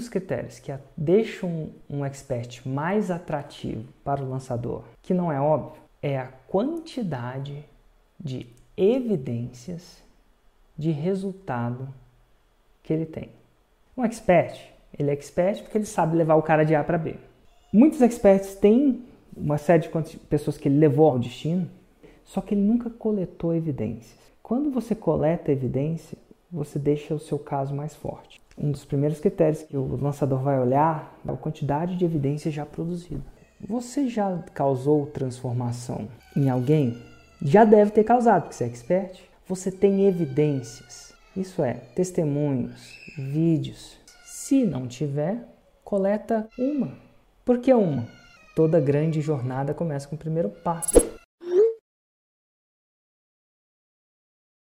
dos critérios que deixam um expert mais atrativo para o lançador, que não é óbvio, é a quantidade de evidências de resultado que ele tem. Um expert, ele é expert porque ele sabe levar o cara de A para B. Muitos experts têm uma série de pessoas que ele levou ao destino, só que ele nunca coletou evidências. Quando você coleta evidência, você deixa o seu caso mais forte. Um dos primeiros critérios que o lançador vai olhar é a quantidade de evidência já produzida. Você já causou transformação em alguém? Já deve ter causado, porque você é expert. Você tem evidências, isso é, testemunhos, vídeos. Se não tiver, coleta uma. Por que uma? Toda grande jornada começa com o primeiro passo.